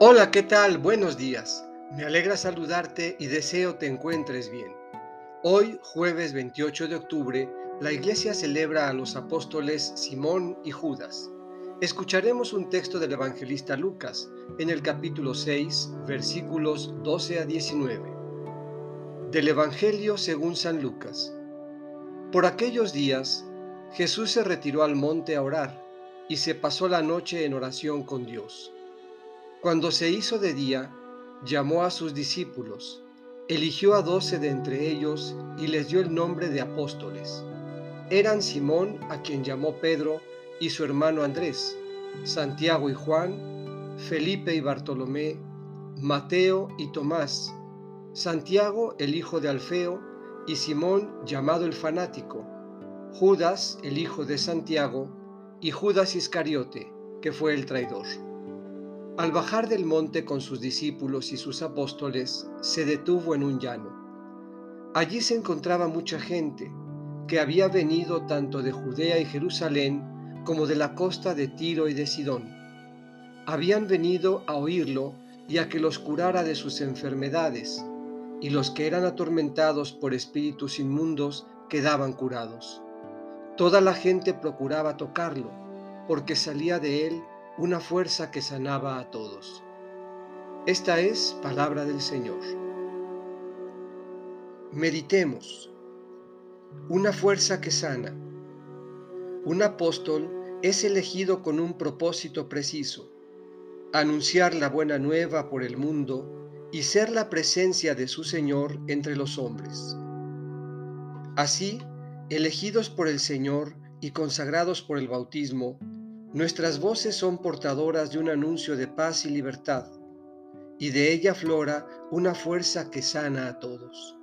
Hola, ¿qué tal? Buenos días. Me alegra saludarte y deseo te encuentres bien. Hoy, jueves 28 de octubre, la iglesia celebra a los apóstoles Simón y Judas. Escucharemos un texto del evangelista Lucas en el capítulo 6, versículos 12 a 19. Del Evangelio según San Lucas. Por aquellos días, Jesús se retiró al monte a orar y se pasó la noche en oración con Dios. Cuando se hizo de día, llamó a sus discípulos, eligió a doce de entre ellos y les dio el nombre de apóstoles. Eran Simón, a quien llamó Pedro, y su hermano Andrés, Santiago y Juan, Felipe y Bartolomé, Mateo y Tomás, Santiago el hijo de Alfeo, y Simón llamado el fanático, Judas el hijo de Santiago, y Judas Iscariote, que fue el traidor. Al bajar del monte con sus discípulos y sus apóstoles, se detuvo en un llano. Allí se encontraba mucha gente que había venido tanto de Judea y Jerusalén como de la costa de Tiro y de Sidón. Habían venido a oírlo y a que los curara de sus enfermedades, y los que eran atormentados por espíritus inmundos quedaban curados. Toda la gente procuraba tocarlo, porque salía de él una fuerza que sanaba a todos. Esta es palabra del Señor. Meditemos. Una fuerza que sana. Un apóstol es elegido con un propósito preciso, anunciar la buena nueva por el mundo y ser la presencia de su Señor entre los hombres. Así, elegidos por el Señor y consagrados por el bautismo, Nuestras voces son portadoras de un anuncio de paz y libertad, y de ella flora una fuerza que sana a todos.